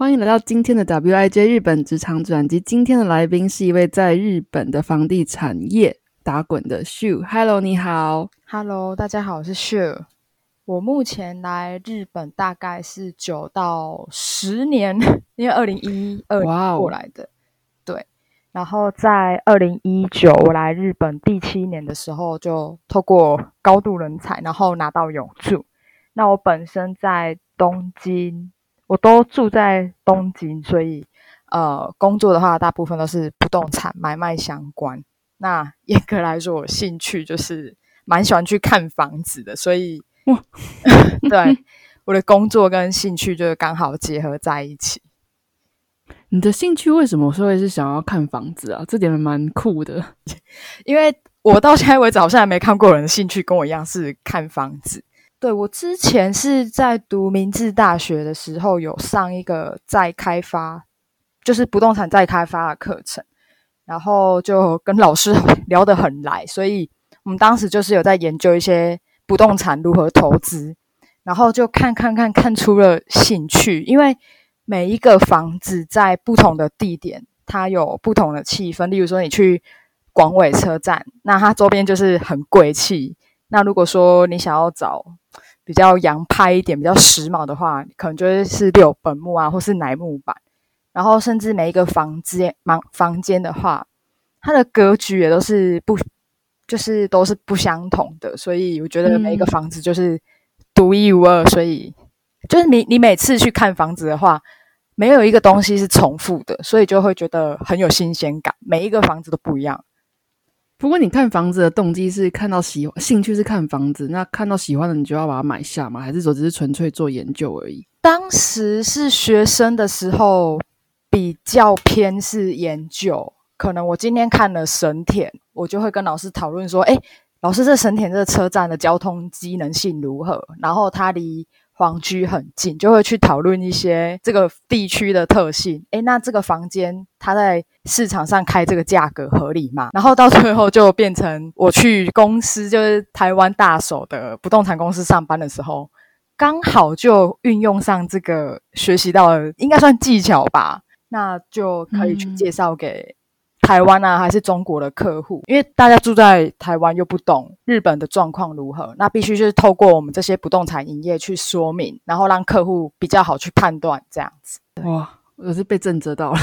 欢迎来到今天的 WIJ 日本职场转机。今天的来宾是一位在日本的房地产业打滚的 Shu。Hello，你好。Hello，大家好，我是 Shu。我目前来日本大概是九到十年，因为二零一二过来的。对，然后在二零一九我来日本第七年的时候，就透过高度人才，然后拿到永住。那我本身在东京，我都住在东京，所以呃，工作的话大部分都是不动产买卖相关。那 严格来说，我兴趣就是蛮喜欢去看房子的，所以哇 对我的工作跟兴趣就是刚好结合在一起。你的兴趣为什么会是想要看房子啊？这点蛮酷的。因为我到现在为止好像还没看过有人的兴趣跟我一样是看房子。对我之前是在读明治大学的时候，有上一个再开发，就是不动产再开发的课程，然后就跟老师 聊得很来，所以我们当时就是有在研究一些不动产如何投资，然后就看看看看出了兴趣，因为每一个房子在不同的地点，它有不同的气氛。例如说，你去广尾车站，那它周边就是很贵气。那如果说你想要找比较洋派一点、比较时髦的话，可能就会是六本木啊，或是乃木坂。然后甚至每一个房间、房房间的话，它的格局也都是不，就是都是不相同的。所以我觉得每一个嗯房子就是独一无二。所以就是你你每次去看房子的话，没有一个东西是重复的，所以就会觉得很有新鲜感。每一个房子都不一样。不过你看房子的动机是看到喜兴趣是看房子，那看到喜欢的你就要把它买下吗？还是说只是纯粹做研究而已？当时是学生的时候，比较偏是研究。可能我今天看了神田，我就会跟老师讨论说：“哎，老师，这神田这个车站的交通机能性如何？然后它离皇居很近，就会去讨论一些这个地区的特性。哎，那这个房间它在市场上开这个价格合理吗？然后到最后就变成我去公司，就是台湾大手的不动产公司上班的时候。”刚好就运用上这个学习到的，应该算技巧吧，那就可以去嗯介绍给台湾啊，还是中国的客户，因为大家住在台湾又不懂日本的状况如何，那必须就是透过我们这些不动产营业去说明，然后让客户比较好去判断这样子。哇，我是被震折到了。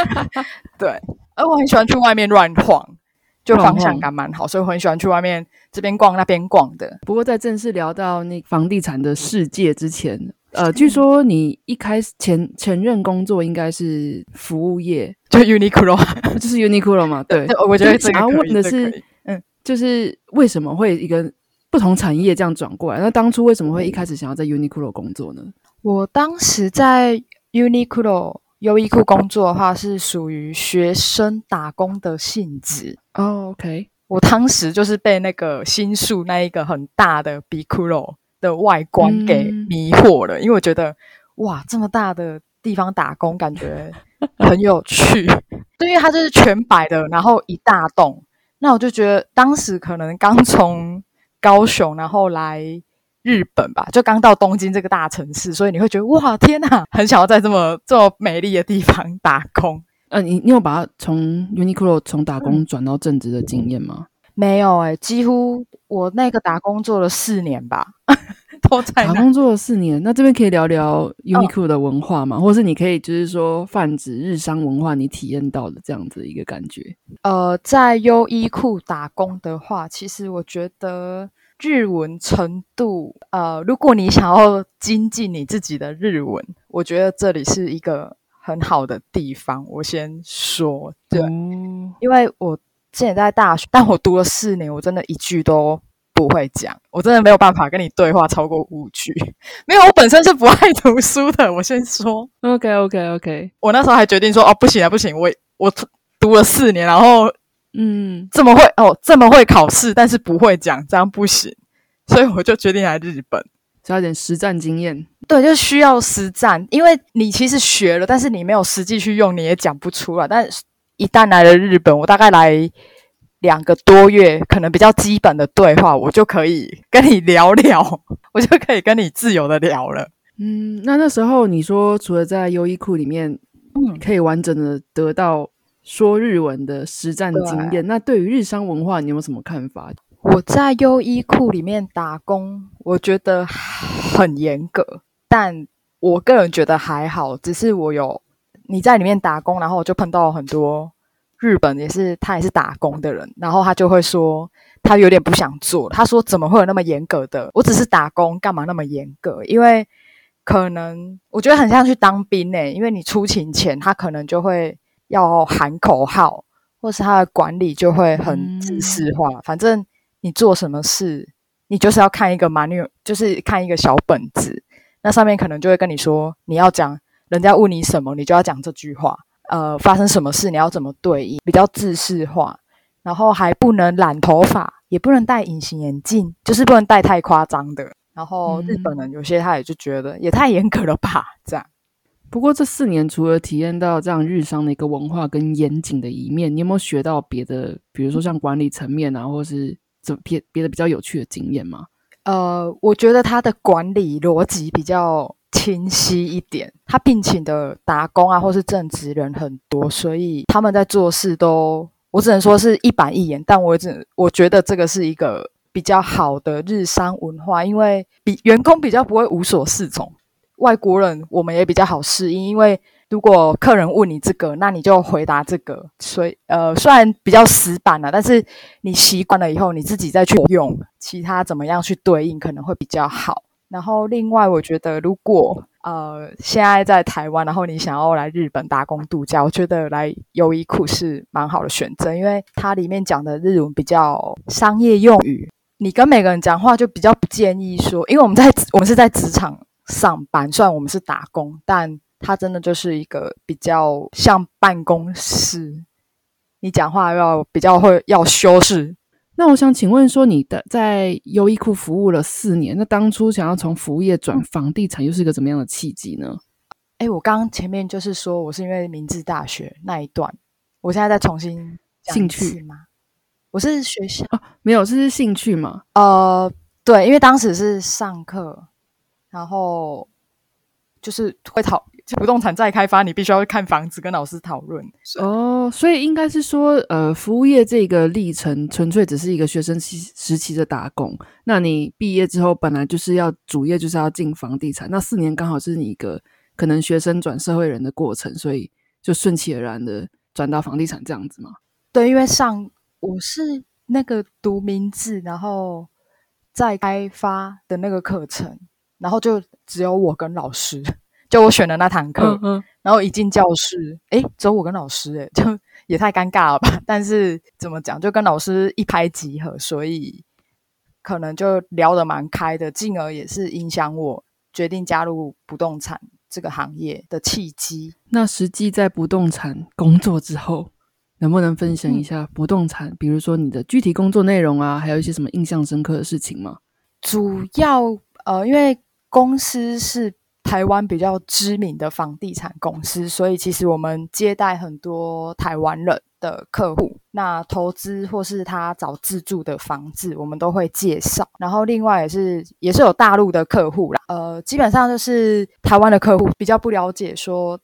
对，而我很喜欢去外面乱晃，就方向感蛮好，所以我很喜欢去外面这边逛那边逛的。不过在正式聊到那房地产的世界之前，呃，据说你一开始前前任工作应该是服务业，就 Uniqlo，就是 Uniqlo 嘛？对，我觉得这个想要问的是嗯，就是为什么会一个不同产业这样转过来？那当初为什么会一开始想要在 Uniqlo 工作呢？我当时在 Uniqlo 优衣库工作的话，是属于学生打工的性质。哦，OK，我当时就是被那个新宿那一个很大的 Bikulo 的外观给嗯迷惑了，因为我觉得哇，这么大的地方打工，感觉很有趣。对，因为它就是全白的，然后一大栋。那我就觉得当时可能刚从高雄，然后来日本吧，就刚到东京这个大城市，所以你会觉得哇，天哪，很想要在这么这么美丽的地方打工。呃，你你有把它从 Uniqlo 从打嗯工转到正职的经验吗？没有诶、几乎我那个打工做了四年吧，都在。打工做了四年，那这边可以聊聊 Uniqlo 的文化吗？或是你可以就是说泛指日商文化，你体验到的这样子一个感觉？呃，在优衣库打工的话，其实我觉得日文程度，呃，如果你想要精进你自己的日文，我觉得这里是一个很好的地方。我先说，对，哦因为我之前在大学，但我读了四年，我真的一句都不会讲，我真的没有办法跟你对话超过五句。没有，我本身是不爱读书的。我先说，OK OK OK。我那时候还决定说，哦，不行啊，不行，我我读了四年，然后嗯，这么会哦，这么会考试，但是不会讲，这样不行。所以我就决定来日本，加点实战经验。对，就需要实战，因为你其实学了，但是你没有实际去用，你也讲不出来。但一旦来了日本，我大概来。两个多月，可能比较基本的对话，我就可以跟你聊聊，我就可以跟你自由的聊了。嗯，那那时候你说，除了在优衣库里面，嗯，可以完整的得到说日文的实战经验，那对于日商文化，你有没有什么看法？我在优衣库里面打工，我觉得很严格，但我个人觉得还好，只是我有你在里面打工，然后我就碰到很多。日本也是，他也是打工的人，然后他就会说，他有点不想做。他说：“怎么会有那么严格的？我只是打工，干嘛那么严格？因为可能我觉得很像去当兵诶，因为你出勤前，他可能就会要喊口号，或是他的管理就会很自式化。反正你做什么事，你就是要看一个 menu，就是看一个小本子，那上面可能就会跟你说，你要讲，人家问你什么，你就要讲这句话。”呃，发生什么事你要怎么对应？比较自式化，然后还不能染头发，也不能戴隐形眼镜，就是不能戴太夸张的。然后日本人有些他也就觉得也太严格了吧，这样。不过这四年除了体验到这样日商的一个文化跟严谨的一面，你有没有学到别的？比如说像管理层面啊，或是怎别别的比较有趣的经验吗？呃，我觉得他的管理逻辑比较。清晰一点，他聘请的打工啊，或是正职人很多，所以他们在做事都，我只能说是一板一眼。但我只我觉得这个是一个比较好的日商文化，因为比员工比较不会无所适从。外国人我们也比较好适应，因为如果客人问你这个，那你就回答这个。所以呃，虽然比较死板了，但是你习惯了以后，你自己再去用其他怎么样去对应，可能会比较好。然后，另外，我觉得如果呃现在在台湾，然后你想要来日本打工度假，我觉得来优衣库是蛮好的选择，因为它里面讲的日文比较商业用语，你跟每个人讲话就比较不建议说，因为我们在我们是在职场上班，虽然我们是打工，但它真的就是一个比较像办公室，你讲话要比较会要修饰。那我想请问说，你的在优衣库服务了四年，那当初想要从服务业转房地产，又是一个怎么样的契机呢？哎，我刚刚前面就是说我是因为明治大学那一段，我现在再重新兴趣吗？我是学校哦，没有，这是兴趣吗？呃，对，因为当时是上课，然后就是会讨。不动产再开发，你必须要看房子，跟老师讨论。哦，所以应该是说，呃，服务业这个历程纯粹只是一个学生期时期的打工。那你毕业之后，本来就是要主业就是要进房地产。那四年刚好是你一个可能学生转社会人的过程，所以就顺其而然的转到房地产这样子嘛？对，因为上我是那个读名字，然后再开发的那个课程，然后就只有我跟老师。就我选的那堂课，然后一进教室，哎，只有我跟老师，哎，就也太尴尬了吧？但是怎么讲，就跟老师一拍即合，所以可能就聊得蛮开的，进而也是影响我决定加入不动产这个行业的契机。那实际在不动产工作之后，能不能分享一下不动产，比如说你的具体工作内容啊，还有一些什么印象深刻的事情吗？主要呃，因为公司是。台湾比较知名的房地产公司，所以其实我们接待很多台湾人的客户。那投资或是他找自住的房子，我们都会介绍。然后另外也是也是有大陆的客户啦，呃，基本上就是台湾的客户比较不了解说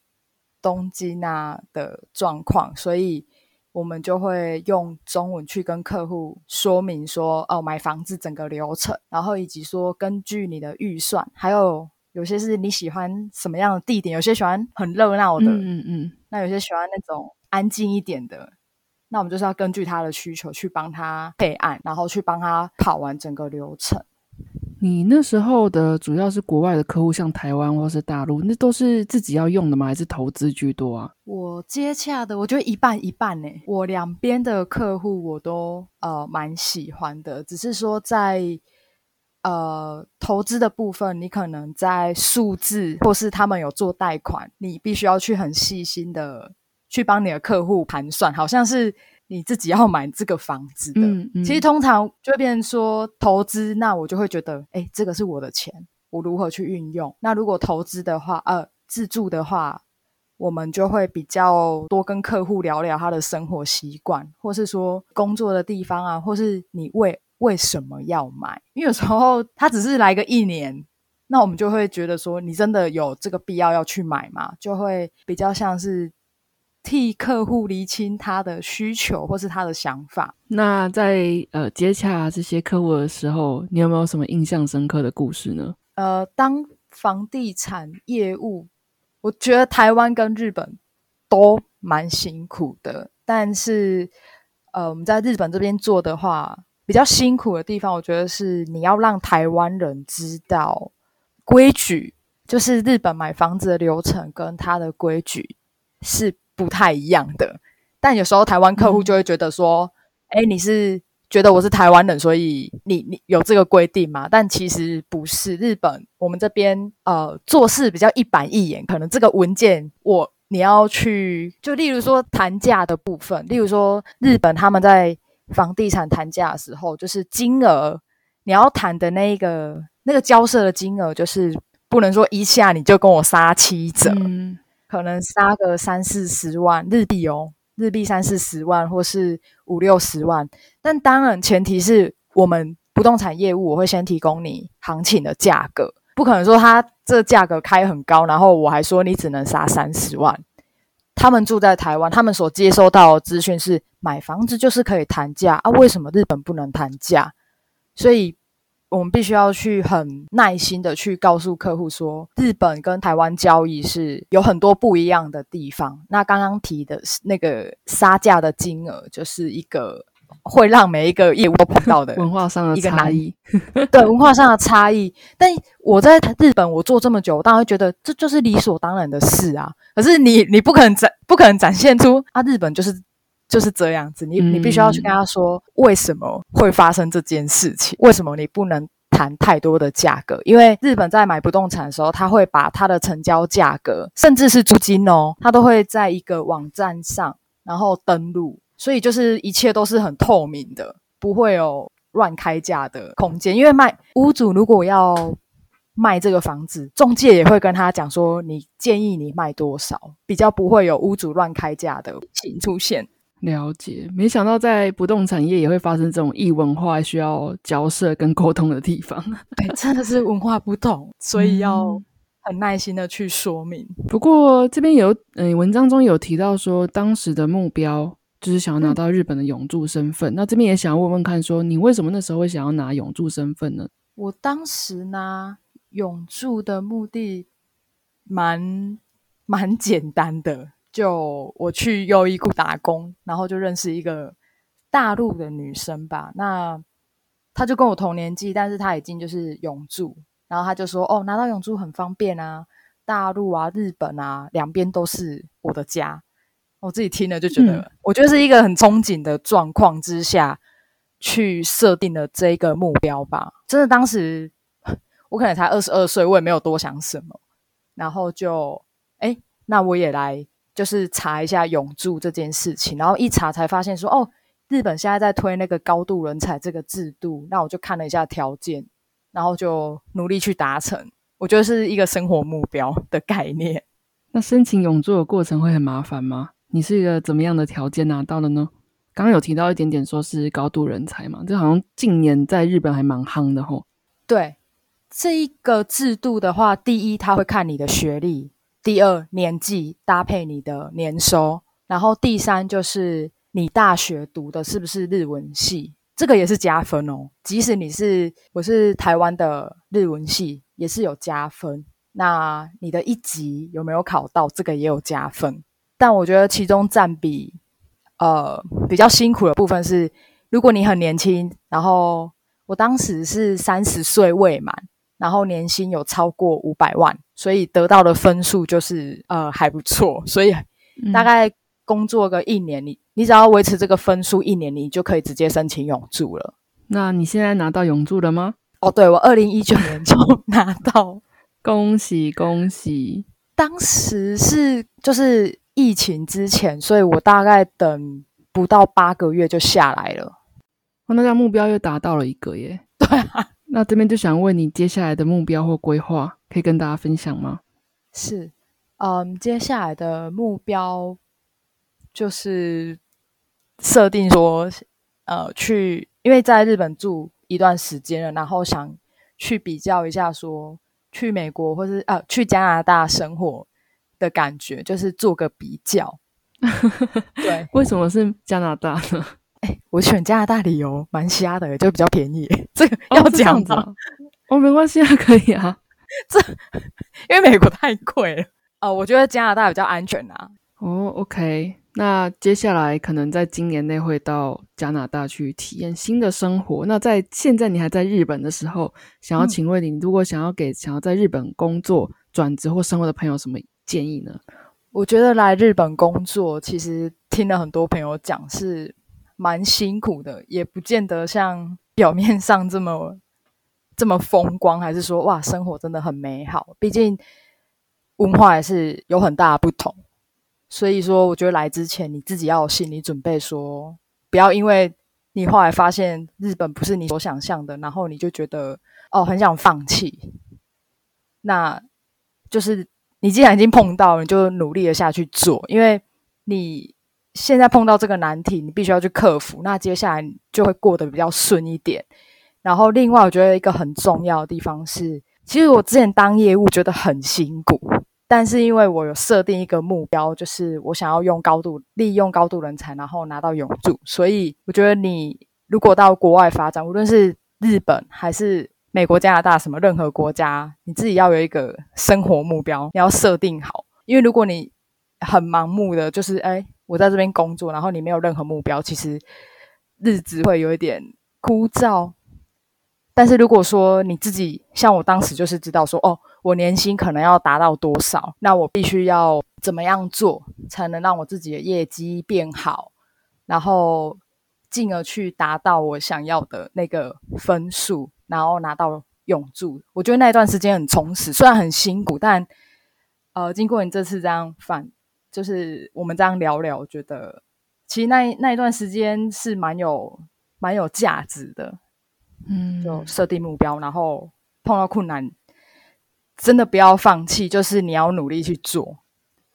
东京啊的状况，所以我们就会用中文去跟客户说明说哦，买房子整个流程，然后以及说根据你的预算还有。有些是你喜欢什么样的地点，有些喜欢很热闹的，嗯嗯，那有些喜欢那种安静一点的，那我们就是要根据他的需求去帮他备案，然后去帮他跑完整个流程。你那时候的主要是国外的客户，像台湾或是大陆，那都是自己要用的吗？还是投资居多啊？我接洽的，我觉得一半一半呢。我两边的客户我都呃蛮喜欢的，只是说在呃投资的部分，你可能在数字或是他们有做贷款，你必须要去很细心的去帮你的客户盘算，好像是。你自己要买这个房子的，其实通常就会变成说投资，那我就会觉得，哎，这个是我的钱，我如何去运用？那如果投资的话，呃，自住的话，我们就会比较多跟客户聊聊他的生活习惯，或是说工作的地方啊，或是你为为什么要买？因为有时候他只是来个一年，那我们就会觉得说，你真的有这个必要要去买吗？就会比较像是。替客户厘清他的需求或是他的想法。那在呃接洽这些客户的时候，你有没有什么印象深刻的故事呢？呃，当房地产业务，我觉得台湾跟日本都蛮辛苦的。但是，呃，我们在日本这边做的话，比较辛苦的地方，我觉得是你要让台湾人知道规矩，就是日本买房子的流程跟他的规矩是。不太一样的，但有时候台湾客户就会觉得说：“哎，你是觉得我是台湾人，所以你你有这个规定吗？”但其实不是，日本我们这边呃做事比较一板一眼，可能这个文件我你要去，就例如说谈价的部分，例如说日本他们在房地产谈价的时候，就是金额你要谈的那个那个交涉的金额，就是不能说一下你就跟我杀七折。可能杀个三四十万日币哦，日币三四十万或是五六十万，但当然前提是我们不动产业务，我会先提供你行情的价格，不可能说他这价格开很高，然后我还说你只能杀三十万。他们住在台湾，他们所接收到的资讯是买房子就是可以谈价啊，为什么日本不能谈价？所以。我们必须要去很耐心的去告诉客户说，日本跟台湾交易是有很多不一样的地方。那刚刚提的那个杀价的金额，就是一个会让每一个业务都碰到的 文化上的一个差异。对文化上的差异，但我在日本我做这么久，我当然觉得这就是理所当然的事啊。可是你你不可能展不可能展现出啊，日本就是就是这样子。你你必须要去跟他说为什么会发生这件事情，为什么你不能。谈太多的价格，因为日本在买不动产的时候，他会把他的成交价格，甚至是租金哦，他都会在一个网站上，然后登录，所以就是一切都是很透明的，不会有乱开价的空间。因为卖屋主如果要卖这个房子，中介也会跟他讲说，你建议你卖多少，比较不会有屋主乱开价的情出现。了解，没想到在不动产业也会发生这种异文化需要交涉跟沟通的地方。对，真的是文化不同，所以要很耐心的去说明。不过这边有，嗯，文章中有提到说，当时的目标就是想要拿到日本的永住身份。那这边也想要问问看，说你为什么那时候会想要拿永住身份呢？我当时拿永住的目的蛮蛮简单的。就我去优衣库打工，然后就认识一个大陆的女生吧。那她就跟我同年纪，但是她已经就是永住。然后她就说：“哦，拿到永住很方便啊，大陆啊、日本啊，两边都是我的家。”我自己听了就觉得，我觉得是一个很憧憬的状况之下去设定的这个目标吧。真的，当时我可能才二十二岁，我也没有多想什么，然后就哎，那我也来。就是查一下永住这件事情，然后一查才发现说，哦，日本现在在推那个高度人才这个制度，那我就看了一下条件，然后就努力去达成。我觉得是一个生活目标的概念。那申请永住的过程会很麻烦吗？你是一个怎么样的条件拿到的呢？刚刚有提到一点点，说是高度人才嘛，这好像近年在日本还蛮夯的吼。对，这一个制度的话，第一他会看你的学历。第二，年纪搭配你的年收，然后第三就是你大学读的是不是日文系，这个也是加分哦。即使你是我是台湾的日文系，也是有加分。那你的一级有没有考到，这个也有加分。但我觉得其中占比呃比较辛苦的部分是，如果你很年轻，然后。我当时是三十岁未满，然后年薪有超过五百万，所以得到的分数就是呃还不错，所以大概工作个一年，你你只要维持这个分数一年，你就可以直接申请永住了。那你现在拿到永住了吗？哦，对，我二零一九年就 拿到，恭喜恭喜！当时是就是疫情之前，所以我大概等不到八个月就下来了。哦，那这样目标又达到了一个耶。对啊，那这边就想问你接下来的目标或规划，可以跟大家分享吗？是，嗯，接下来的目标就是设定说，呃，去，因为在日本住一段时间了，然后想去比较一下说。去美国或是呃去加拿大生活的感觉，就是做个比较。对，为什么是加拿大呢？哎，我选加拿大理由蛮瞎的，就比较便宜。这个要讲吗？哦，没关系啊，可以啊。这因为美国太贵了哦，我觉得加拿大比较安全啊。哦，OK。那接下来可能在今年内会到加拿大去体验新的生活。那在现在你还在日本的时候，想要请问你，如果想要给想要在日本工作、转职或生活的朋友什么建议呢？我觉得来日本工作，其实听了很多朋友讲是蛮辛苦的，也不见得像表面上这么这么风光，还是说哇，生活真的很美好。毕竟文化还是有很大不同。所以说，我觉得来之前你自己要有心理准备，说不要因为你后来发现日本不是你所想象的，然后你就觉得哦很想放弃。那就是你既然已经碰到，你就努力的下去做，因为你现在碰到这个难题，你必须要去克服。那接下来就会过得比较顺一点。然后另外，我觉得一个很重要的地方是，其实我之前当业务觉得很辛苦。但是因为我有设定一个目标，就是我想要用高度利用高度人才，然后拿到永住。所以我觉得你如果到国外发展，无论是日本还是美国、加拿大什么任何国家，你自己要有一个生活目标，你要设定好。因为如果你很盲目的，就是哎，我在这边工作，然后你没有任何目标，其实日子会有一点枯燥。但是如果说你自己像我当时就是知道说哦。我年薪可能要达到多少？那我必须要怎么样做才能让我自己的业绩变好，然后进而去达到我想要的那个分数，然后拿到永住。我觉得那一段时间很充实，虽然很辛苦，但呃，经过你这次这样反，就是我们这样聊聊，我觉得其实那那一段时间是蛮有蛮有价值的。嗯，就设定目标，然后碰到困难。真的不要放弃，就是你要努力去做。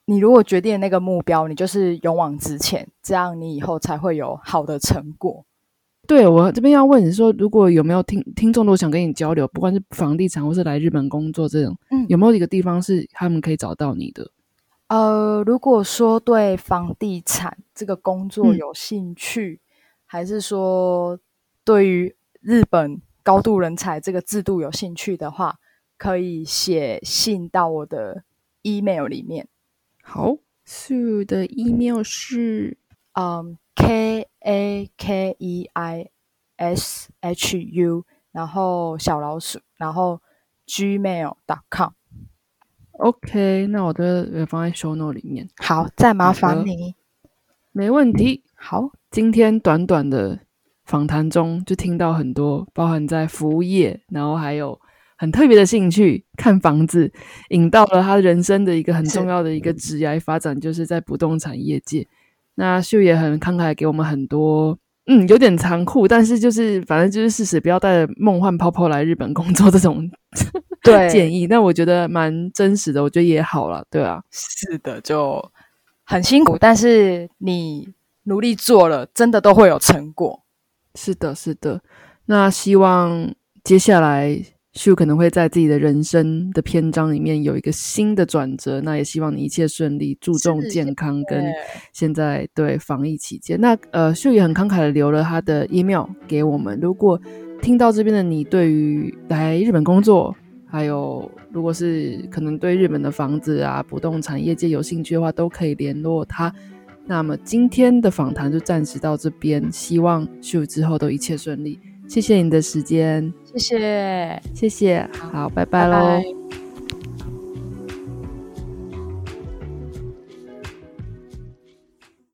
你如果决定那个目标，你就是勇往直前，这样你以后才会有好的成果。对我这边要问你说，如果有没有听听众都想跟你交流，不管是房地产或是来日本工作这种，嗯，有没有一个地方是他们可以找到你的？呃，如果说对房地产这个工作有兴趣，还是说对于日本高度人才这个制度有兴趣的话。可以写信到我的 email 里面。好，Sue 的 email 是嗯 k a k e i s h u，然后小老鼠，然后 gmail.com。OK，那我的也放在 show note 里面。好，再麻烦你。没问题。好，今天短短的访谈中，就听到很多包含在服务业，然后还有。很特别的兴趣，看房子，引到了他人生的一个很重要的一个职业发展，就是在不动产业界。那秀也很慷慨给我们很多，嗯，有点残酷，但是就是反正就是事实，不要带着梦幻泡泡来日本工作 这种对建议。那我觉得蛮真实的，我觉得也好了，对啊，是的，就很辛苦，但是你努力做了，真的都会有成果。是的，是的。那希望接下来。秀可能会在自己的人生的篇章里面有一个新的转折，那也希望你一切顺利，注重健康跟现在对防疫期间。那呃，秀也很慷慨的留了他的 email 给我们。如果听到这边的你对于来日本工作，还有如果是可能对日本的房子啊、不动产业界有兴趣的话，都可以联络他。那么今天的访谈就暂时到这边，希望秀之后都一切顺利。谢谢你的时间，谢谢，谢谢，好，拜拜拜喽。拜。